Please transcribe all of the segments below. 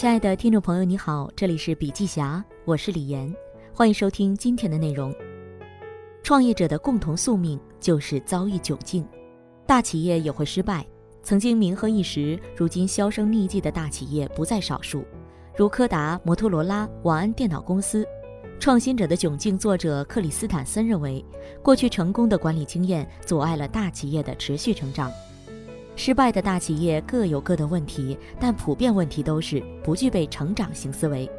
亲爱的听众朋友，你好，这里是笔记侠，我是李岩，欢迎收听今天的内容。创业者的共同宿命就是遭遇窘境，大企业也会失败。曾经名赫一时，如今销声匿迹的大企业不在少数，如柯达、摩托罗拉、网安电脑公司。创新者的窘境，作者克里斯坦森认为，过去成功的管理经验阻碍了大企业的持续成长。失败的大企业各有各的问题，但普遍问题都是不具备成长型思维。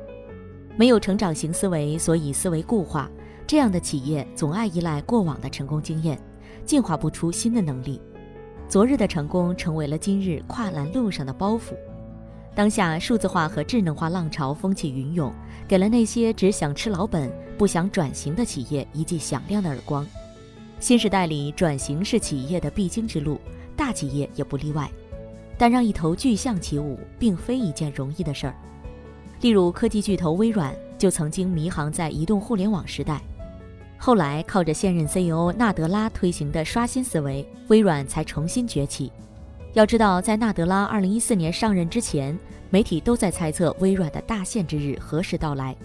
没有成长型思维，所以思维固化。这样的企业总爱依赖过往的成功经验，进化不出新的能力。昨日的成功成为了今日跨栏路上的包袱。当下数字化和智能化浪潮风起云涌，给了那些只想吃老本、不想转型的企业一记响亮的耳光。新时代里，转型是企业的必经之路。大企业也不例外，但让一头巨象起舞，并非一件容易的事儿。例如，科技巨头微软就曾经迷航在移动互联网时代，后来靠着现任 CEO 纳德拉推行的刷新思维，微软才重新崛起。要知道，在纳德拉2014年上任之前，媒体都在猜测微软的大限之日何时到来。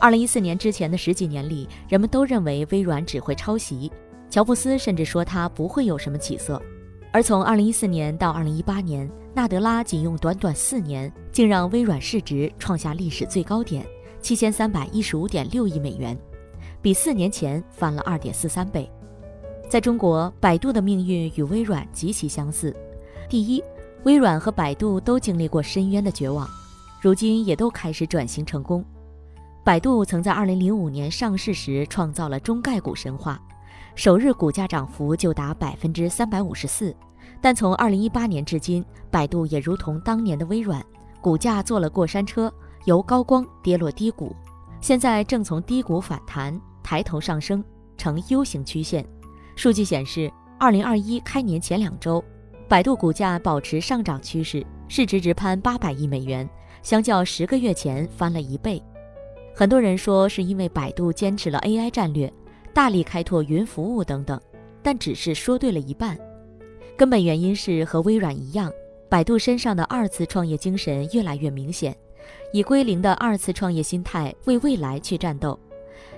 2014年之前的十几年里，人们都认为微软只会抄袭，乔布斯甚至说他不会有什么起色。而从2014年到2018年，纳德拉仅用短短四年，竟让微软市值创下历史最高点，七千三百一十五点六亿美元，比四年前翻了二点四三倍。在中国，百度的命运与微软极其相似。第一，微软和百度都经历过深渊的绝望，如今也都开始转型成功。百度曾在2005年上市时创造了中概股神话。首日股价涨幅就达百分之三百五十四，但从二零一八年至今，百度也如同当年的微软，股价坐了过山车，由高光跌落低谷，现在正从低谷反弹，抬头上升，呈 U 型曲线。数据显示，二零二一开年前两周，百度股价保持上涨趋势，市值直攀八百亿美元，相较十个月前翻了一倍。很多人说是因为百度坚持了 AI 战略。大力开拓云服务等等，但只是说对了一半。根本原因是和微软一样，百度身上的二次创业精神越来越明显，以归零的二次创业心态为未来去战斗。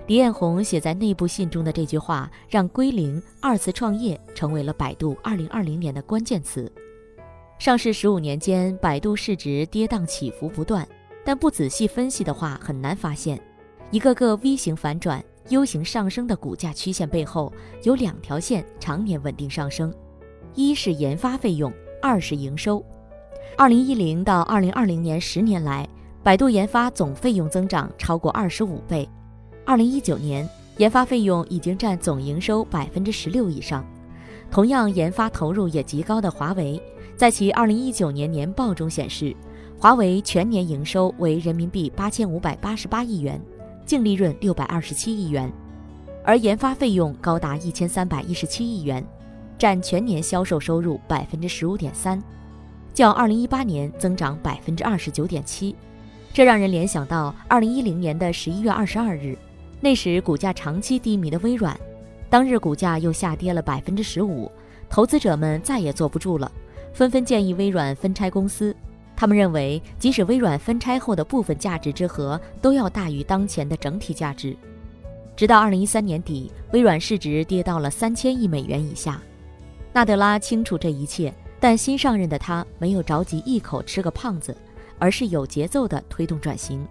李彦宏写在内部信中的这句话，让归零、二次创业成为了百度2020年的关键词。上市十五年间，百度市值跌宕起伏不断，但不仔细分析的话，很难发现一个个 V 型反转。U 型上升的股价曲线背后有两条线常年稳定上升，一是研发费用，二是营收。二零一零到二零二零年十年来，百度研发总费用增长超过二十五倍。二零一九年，研发费用已经占总营收百分之十六以上。同样研发投入也极高的华为，在其二零一九年年报中显示，华为全年营收为人民币八千五百八十八亿元。净利润六百二十七亿元，而研发费用高达一千三百一十七亿元，占全年销售收入百分之十五点三，较二零一八年增长百分之二十九点七。这让人联想到二零一零年的十一月二十二日，那时股价长期低迷的微软，当日股价又下跌了百分之十五，投资者们再也坐不住了，纷纷建议微软分拆公司。他们认为，即使微软分拆后的部分价值之和都要大于当前的整体价值。直到二零一三年底，微软市值跌到了三千亿美元以下。纳德拉清楚这一切，但新上任的他没有着急一口吃个胖子，而是有节奏地推动转型。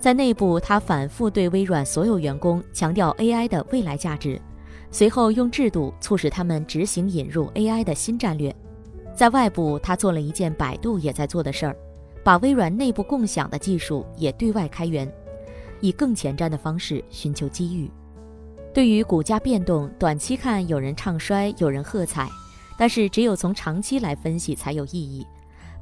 在内部，他反复对微软所有员工强调 AI 的未来价值，随后用制度促使他们执行引入 AI 的新战略。在外部，他做了一件百度也在做的事儿，把微软内部共享的技术也对外开源，以更前瞻的方式寻求机遇。对于股价变动，短期看有人唱衰，有人喝彩，但是只有从长期来分析才有意义。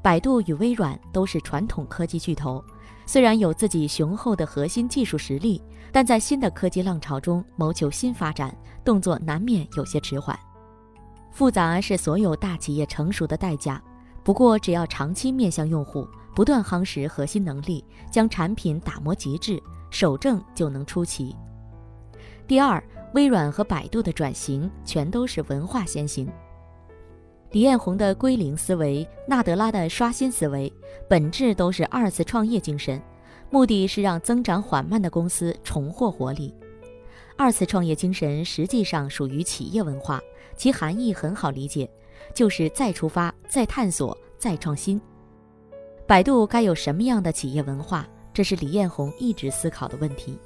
百度与微软都是传统科技巨头，虽然有自己雄厚的核心技术实力，但在新的科技浪潮中谋求新发展，动作难免有些迟缓。复杂是所有大企业成熟的代价，不过只要长期面向用户，不断夯实核心能力，将产品打磨极致，守正就能出奇。第二，微软和百度的转型全都是文化先行。李彦宏的归零思维，纳德拉的刷新思维，本质都是二次创业精神，目的是让增长缓慢的公司重获活力。二次创业精神实际上属于企业文化，其含义很好理解，就是再出发、再探索、再创新。百度该有什么样的企业文化？这是李彦宏一直思考的问题。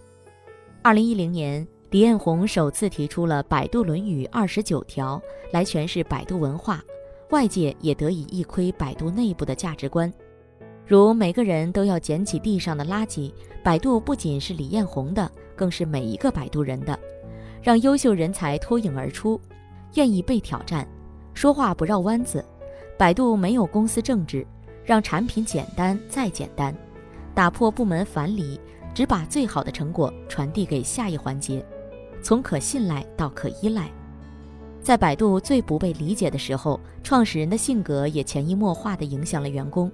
二零一零年，李彦宏首次提出了《百度论语》二十九条来诠释百度文化，外界也得以一窥百度内部的价值观。如每个人都要捡起地上的垃圾，百度不仅是李彦宏的，更是每一个百度人的。让优秀人才脱颖而出，愿意被挑战，说话不绕弯子。百度没有公司政治。让产品简单再简单，打破部门樊篱，只把最好的成果传递给下一环节，从可信赖到可依赖。在百度最不被理解的时候，创始人的性格也潜移默化地影响了员工。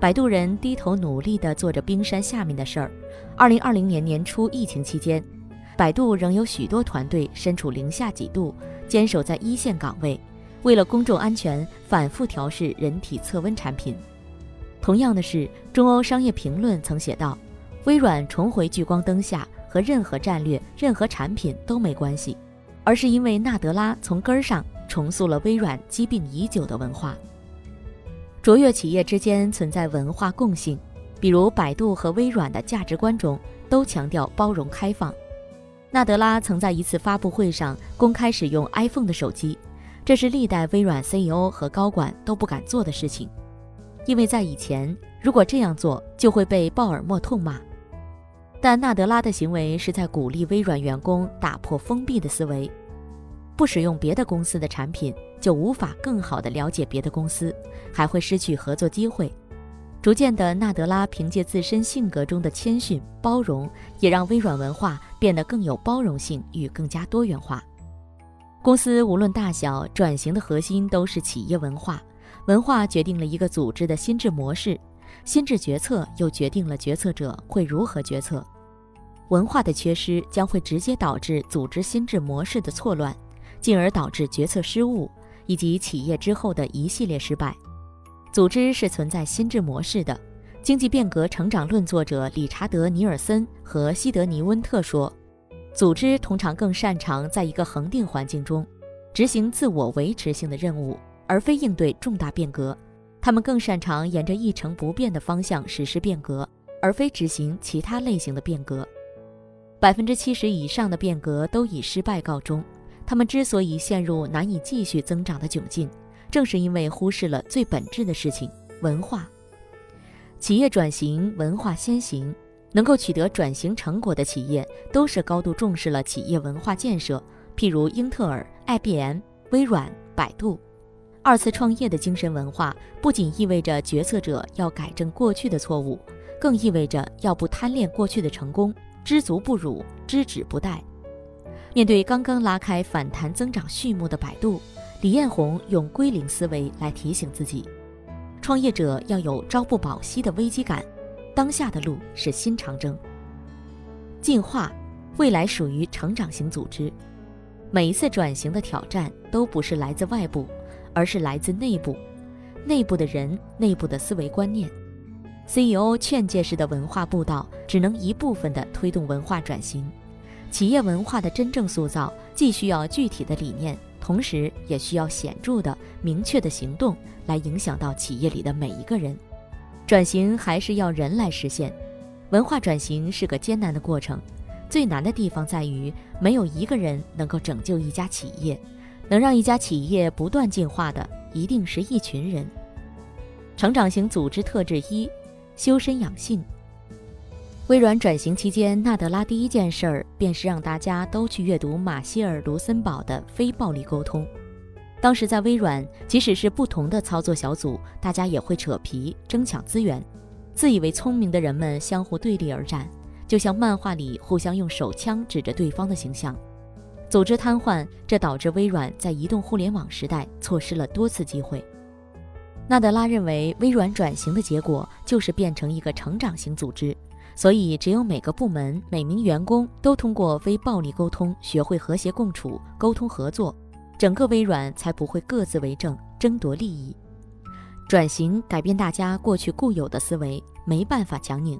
百度人低头努力地做着冰山下面的事儿。二零二零年年初疫情期间，百度仍有许多团队身处零下几度，坚守在一线岗位，为了公众安全，反复调试人体测温产品。同样的是，中欧商业评论曾写道：“微软重回聚光灯下和任何战略、任何产品都没关系，而是因为纳德拉从根儿上重塑了微软积病已久的文化。”卓越企业之间存在文化共性，比如百度和微软的价值观中都强调包容开放。纳德拉曾在一次发布会上公开使用 iPhone 的手机，这是历代微软 CEO 和高管都不敢做的事情。因为在以前，如果这样做就会被鲍尔默痛骂，但纳德拉的行为是在鼓励微软员工打破封闭的思维，不使用别的公司的产品就无法更好地了解别的公司，还会失去合作机会。逐渐的，纳德拉凭借自身性格中的谦逊、包容，也让微软文化变得更有包容性与更加多元化。公司无论大小，转型的核心都是企业文化。文化决定了一个组织的心智模式，心智决策又决定了决策者会如何决策。文化的缺失将会直接导致组织心智模式的错乱，进而导致决策失误以及企业之后的一系列失败。组织是存在心智模式的。经济变革成长论作者理查德·尼尔森和西德尼·温特说，组织通常更擅长在一个恒定环境中执行自我维持性的任务。而非应对重大变革，他们更擅长沿着一成不变的方向实施变革，而非执行其他类型的变革。百分之七十以上的变革都以失败告终。他们之所以陷入难以继续增长的窘境，正是因为忽视了最本质的事情——文化。企业转型，文化先行。能够取得转型成果的企业，都是高度重视了企业文化建设，譬如英特尔、IBM、微软、百度。二次创业的精神文化，不仅意味着决策者要改正过去的错误，更意味着要不贪恋过去的成功，知足不辱，知止不殆。面对刚刚拉开反弹增长序幕的百度，李彦宏用归零思维来提醒自己：创业者要有朝不保夕的危机感，当下的路是新长征。进化，未来属于成长型组织。每一次转型的挑战都不是来自外部。而是来自内部，内部的人，内部的思维观念。CEO 劝诫式的文化布道只能一部分的推动文化转型。企业文化的真正塑造，既需要具体的理念，同时也需要显著的、明确的行动来影响到企业里的每一个人。转型还是要人来实现。文化转型是个艰难的过程，最难的地方在于没有一个人能够拯救一家企业。能让一家企业不断进化的，一定是一群人。成长型组织特质一：修身养性。微软转型期间，纳德拉第一件事儿便是让大家都去阅读马歇尔·卢森堡的《非暴力沟通》。当时在微软，即使是不同的操作小组，大家也会扯皮、争抢资源，自以为聪明的人们相互对立而战，就像漫画里互相用手枪指着对方的形象。组织瘫痪，这导致微软在移动互联网时代错失了多次机会。纳德拉认为，微软转型的结果就是变成一个成长型组织，所以只有每个部门、每名员工都通过非暴力沟通学会和谐共处、沟通合作，整个微软才不会各自为政，争夺利益。转型改变大家过去固有的思维，没办法强拧。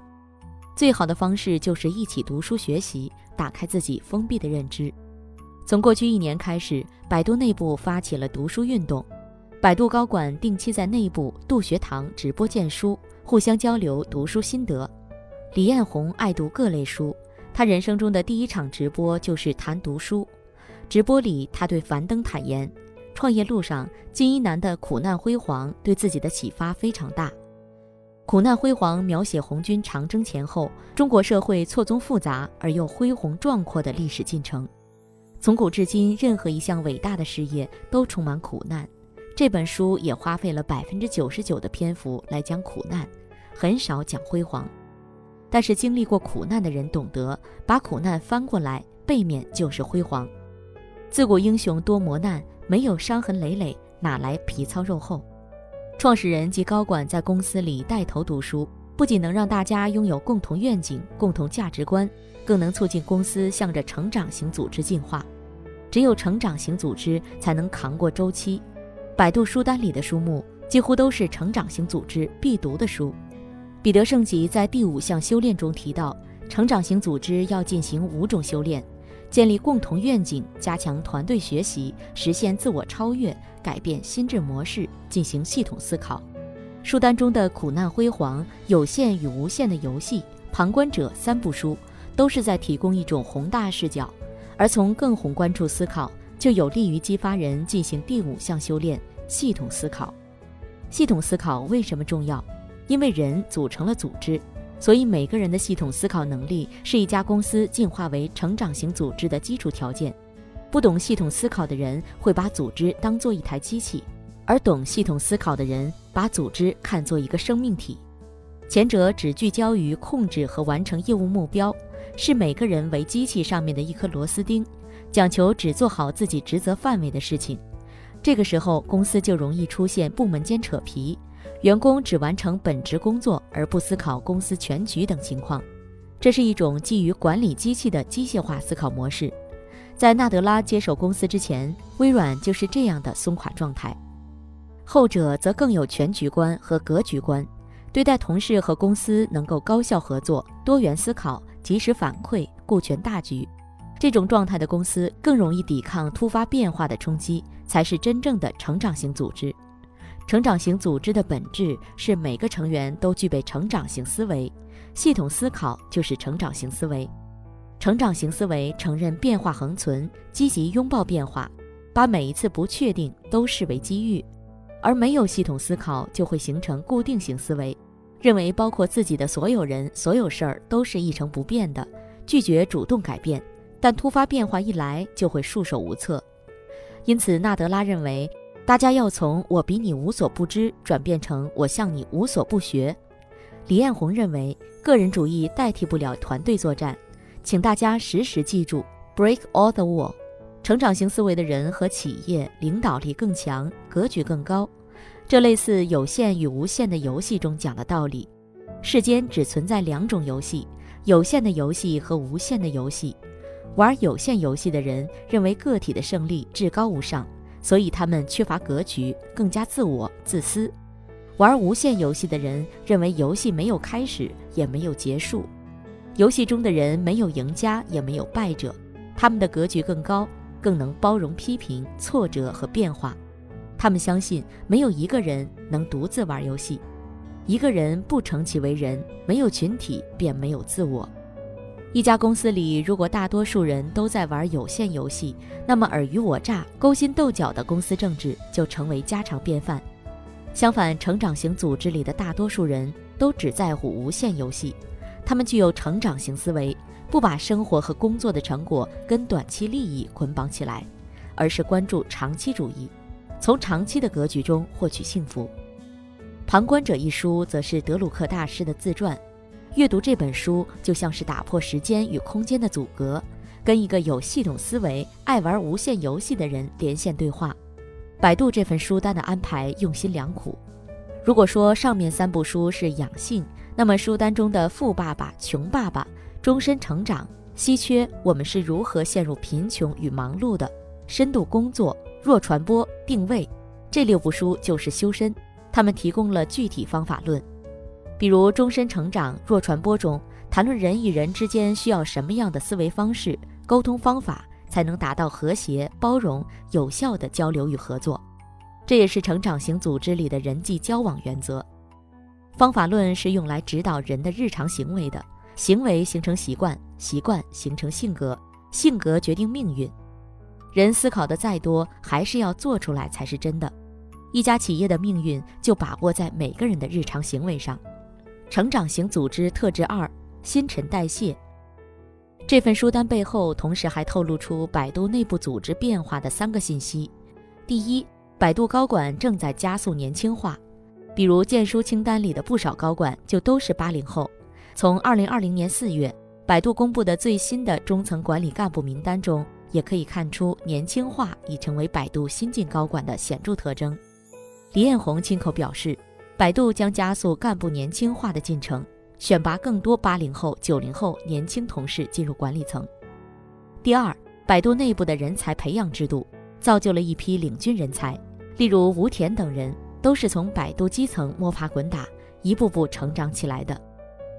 最好的方式就是一起读书学习，打开自己封闭的认知。从过去一年开始，百度内部发起了读书运动，百度高管定期在内部度学堂直播荐书，互相交流读书心得。李彦宏爱读各类书，他人生中的第一场直播就是谈读书。直播里，他对樊登坦言，创业路上金一南的苦难辉煌对自己的启发非常大。苦难辉煌描写红军长征前后中国社会错综复杂而又恢宏壮阔的历史进程。从古至今，任何一项伟大的事业都充满苦难。这本书也花费了百分之九十九的篇幅来讲苦难，很少讲辉煌。但是经历过苦难的人懂得，把苦难翻过来，背面就是辉煌。自古英雄多磨难，没有伤痕累累，哪来皮糙肉厚？创始人及高管在公司里带头读书，不仅能让大家拥有共同愿景、共同价值观，更能促进公司向着成长型组织进化。只有成长型组织才能扛过周期。百度书单里的书目几乎都是成长型组织必读的书。彼得圣吉在第五项修炼中提到，成长型组织要进行五种修炼：建立共同愿景，加强团队学习，实现自我超越，改变心智模式，进行系统思考。书单中的苦难辉煌、有限与无限的游戏、旁观者三部书，都是在提供一种宏大视角。而从更宏观处思考，就有利于激发人进行第五项修炼——系统思考。系统思考为什么重要？因为人组成了组织，所以每个人的系统思考能力是一家公司进化为成长型组织的基础条件。不懂系统思考的人会把组织当做一台机器，而懂系统思考的人把组织看作一个生命体。前者只聚焦于控制和完成业务目标。是每个人为机器上面的一颗螺丝钉，讲求只做好自己职责范围的事情。这个时候，公司就容易出现部门间扯皮，员工只完成本职工作而不思考公司全局等情况。这是一种基于管理机器的机械化思考模式。在纳德拉接手公司之前，微软就是这样的松垮状态。后者则更有全局观和格局观，对待同事和公司能够高效合作、多元思考。及时反馈，顾全大局，这种状态的公司更容易抵抗突发变化的冲击，才是真正的成长型组织。成长型组织的本质是每个成员都具备成长型思维，系统思考就是成长型思维。成长型思维承认变化恒存，积极拥抱变化，把每一次不确定都视为机遇；而没有系统思考，就会形成固定型思维。认为包括自己的所有人、所有事儿都是一成不变的，拒绝主动改变，但突发变化一来就会束手无策。因此，纳德拉认为，大家要从“我比你无所不知”转变成“我向你无所不学”。李彦宏认为，个人主义代替不了团队作战，请大家时时记住 “break all the wall”。成长型思维的人和企业领导力更强，格局更高。这类似有限与无限的游戏中讲的道理：世间只存在两种游戏，有限的游戏和无限的游戏。玩有限游戏的人认为个体的胜利至高无上，所以他们缺乏格局，更加自我、自私；玩无限游戏的人认为游戏没有开始，也没有结束。游戏中的人没有赢家，也没有败者，他们的格局更高，更能包容批评、挫折和变化。他们相信，没有一个人能独自玩游戏，一个人不成其为人，没有群体便没有自我。一家公司里，如果大多数人都在玩有限游戏，那么尔虞我诈、勾心斗角的公司政治就成为家常便饭。相反，成长型组织里的大多数人都只在乎无限游戏，他们具有成长型思维，不把生活和工作的成果跟短期利益捆绑起来，而是关注长期主义。从长期的格局中获取幸福，《旁观者》一书则是德鲁克大师的自传。阅读这本书就像是打破时间与空间的阻隔，跟一个有系统思维、爱玩无限游戏的人连线对话。百度这份书单的安排用心良苦。如果说上面三部书是养性，那么书单中的《富爸爸穷爸爸》《终身成长》《稀缺我们是如何陷入贫穷与忙碌的》《深度工作》。弱传播、定位这六部书就是修身，他们提供了具体方法论。比如《终身成长弱传播》中谈论人与人之间需要什么样的思维方式、沟通方法，才能达到和谐、包容、有效的交流与合作。这也是成长型组织里的人际交往原则。方法论是用来指导人的日常行为的，行为形成习惯，习惯形成性格，性格决定命运。人思考的再多，还是要做出来才是真的。一家企业的命运就把握在每个人的日常行为上。成长型组织特质二：新陈代谢。这份书单背后，同时还透露出百度内部组织变化的三个信息。第一，百度高管正在加速年轻化。比如荐书清单里的不少高管就都是八零后。从二零二零年四月，百度公布的最新的中层管理干部名单中，也可以看出年轻化已成为百度新晋高管的显著特征。李彦宏亲口表示，百度将加速干部年轻化的进程，选拔更多八零后、九零后年轻同事进入管理层。第二，百度内部的人才培养制度造就了一批领军人才，例如吴田等人。都是从百度基层摸爬滚打，一步步成长起来的。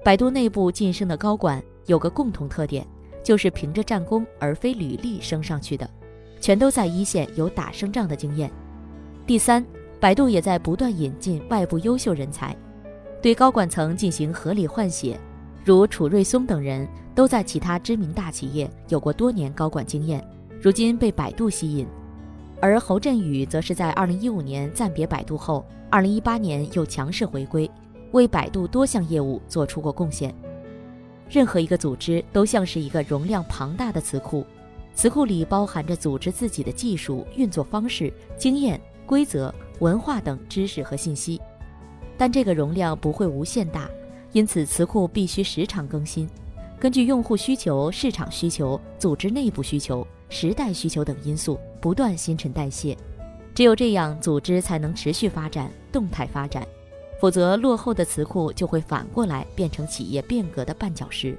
百度内部晋升的高管有个共同特点，就是凭着战功而非履历升上去的，全都在一线有打胜仗的经验。第三，百度也在不断引进外部优秀人才，对高管层进行合理换血，如楚瑞松等人都在其他知名大企业有过多年高管经验，如今被百度吸引。而侯振宇则是在二零一五年暂别百度后，二零一八年又强势回归，为百度多项业务做出过贡献。任何一个组织都像是一个容量庞大的词库，词库里包含着组织自己的技术、运作方式、经验、规则、文化等知识和信息。但这个容量不会无限大，因此词库必须时常更新，根据用户需求、市场需求、组织内部需求。时代需求等因素不断新陈代谢，只有这样，组织才能持续发展、动态发展。否则，落后的词库就会反过来变成企业变革的绊脚石。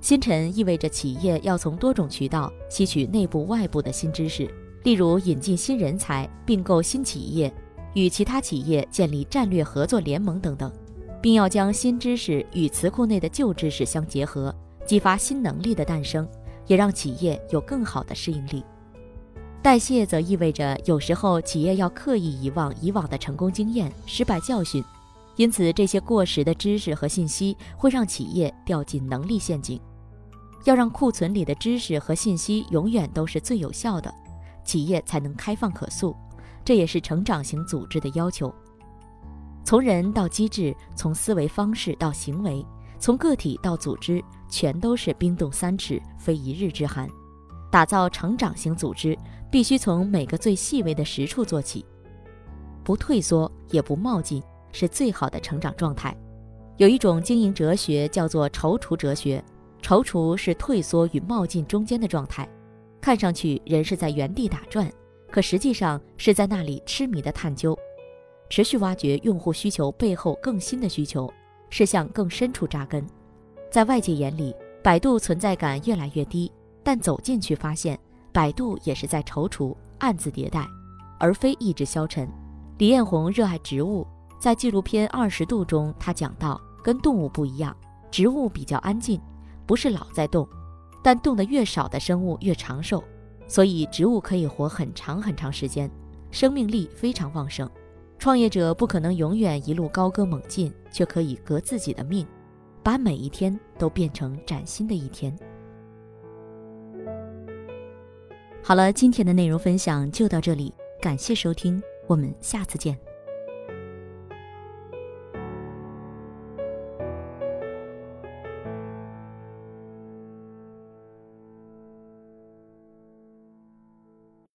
新陈意味着企业要从多种渠道吸取内部、外部的新知识，例如引进新人才、并购新企业、与其他企业建立战略合作联盟等等，并要将新知识与词库内的旧知识相结合，激发新能力的诞生。也让企业有更好的适应力。代谢则意味着有时候企业要刻意遗忘以往的成功经验、失败教训，因此这些过时的知识和信息会让企业掉进能力陷阱。要让库存里的知识和信息永远都是最有效的，企业才能开放可塑。这也是成长型组织的要求。从人到机制，从思维方式到行为。从个体到组织，全都是冰冻三尺，非一日之寒。打造成长型组织，必须从每个最细微的实处做起，不退缩也不冒进，是最好的成长状态。有一种经营哲学叫做踌躇哲学，踌躇是退缩与冒进中间的状态。看上去人是在原地打转，可实际上是在那里痴迷的探究，持续挖掘用户需求背后更新的需求。是向更深处扎根，在外界眼里，百度存在感越来越低，但走进去发现，百度也是在踌躇、暗自迭代，而非意志消沉。李彦宏热爱植物，在纪录片《二十度》中，他讲到，跟动物不一样，植物比较安静，不是老在动，但动得越少的生物越长寿，所以植物可以活很长很长时间，生命力非常旺盛。创业者不可能永远一路高歌猛进，却可以革自己的命，把每一天都变成崭新的一天。好了，今天的内容分享就到这里，感谢收听，我们下次见。